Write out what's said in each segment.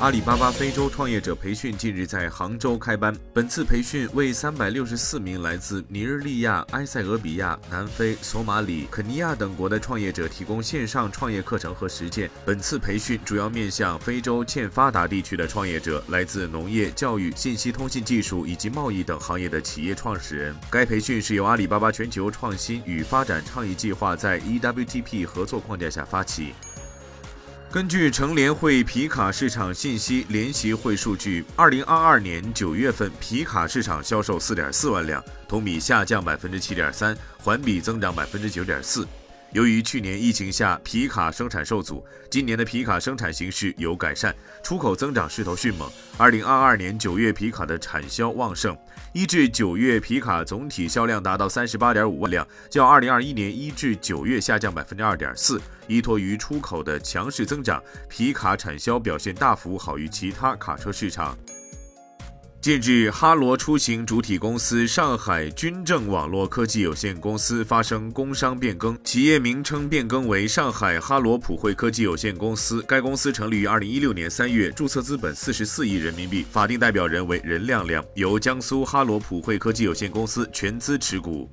阿里巴巴非洲创业者培训近日在杭州开班。本次培训为三百六十四名来自尼日利亚、埃塞俄比亚、南非、索马里、肯尼亚等国的创业者提供线上创业课程和实践。本次培训主要面向非洲欠发达地区的创业者，来自农业、教育、信息通信技术以及贸易等行业的企业创始人。该培训是由阿里巴巴全球创新与发展倡议计划在 EWTP 合作框架下发起。根据乘联会皮卡市场信息联席会数据，二零二二年九月份皮卡市场销售四点四万辆，同比下降百分之七点三，环比增长百分之九点四。由于去年疫情下皮卡生产受阻，今年的皮卡生产形势有改善，出口增长势头迅猛。二零二二年九月皮卡的产销旺盛，一至九月皮卡总体销量达到三十八点五万辆，较二零二一年一至九月下降百分之二点四。依托于出口的强势增长，皮卡产销表现大幅好于其他卡车市场。近日，哈罗出行主体公司上海军政网络科技有限公司发生工商变更，企业名称变更为上海哈罗普惠科技有限公司。该公司成立于二零一六年三月，注册资本四十四亿人民币，法定代表人为任亮亮，由江苏哈罗普惠科技有限公司全资持股。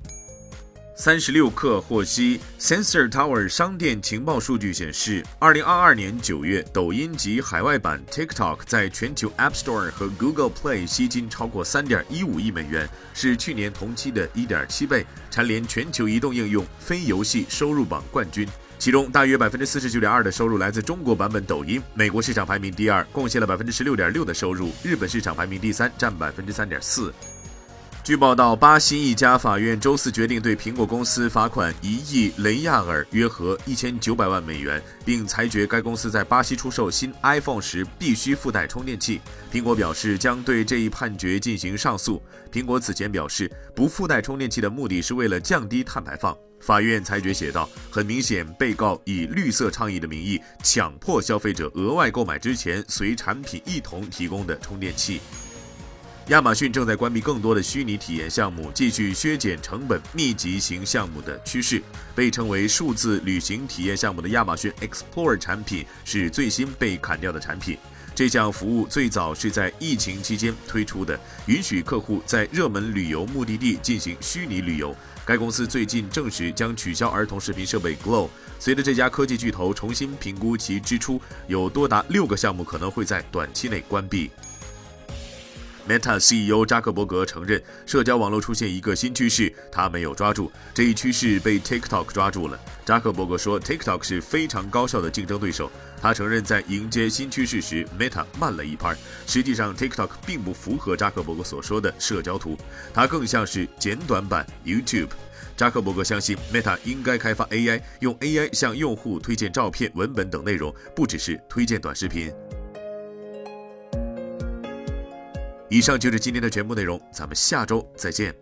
三十六氪获悉，Sensor Tower 商店情报数据显示，二零二二年九月，抖音及海外版 TikTok 在全球 App Store 和 Google Play 吸金超过三点一五亿美元，是去年同期的一点七倍，蝉联全球移动应用非游戏收入榜冠军。其中，大约百分之四十九点二的收入来自中国版本抖音，美国市场排名第二，贡献了百分之十六点六的收入；日本市场排名第三，占百分之三点四。据报道，巴西一家法院周四决定对苹果公司罚款一亿雷亚尔（约合一千九百万美元），并裁决该公司在巴西出售新 iPhone 时必须附带充电器。苹果表示将对这一判决进行上诉。苹果此前表示，不附带充电器的目的是为了降低碳排放。法院裁决写道：“很明显，被告以绿色倡议的名义，强迫消费者额外购买之前随产品一同提供的充电器。”亚马逊正在关闭更多的虚拟体验项目，继续削减成本、密集型项目的趋势。被称为数字旅行体验项目的亚马逊 Explore 产品是最新被砍掉的产品。这项服务最早是在疫情期间推出的，允许客户在热门旅游目的地进行虚拟旅游。该公司最近证实将取消儿童视频设备 Glow。随着这家科技巨头重新评估其支出，有多达六个项目可能会在短期内关闭。Meta CEO 扎克伯格承认，社交网络出现一个新趋势，他没有抓住这一趋势，被 TikTok 抓住了。扎克伯格说，TikTok 是非常高效的竞争对手。他承认，在迎接新趋势时，Meta 慢了一拍。实际上，TikTok 并不符合扎克伯格所说的社交图，它更像是简短版 YouTube。扎克伯格相信，Meta 应该开发 AI，用 AI 向用户推荐照片、文本等内容，不只是推荐短视频。以上就是今天的全部内容，咱们下周再见。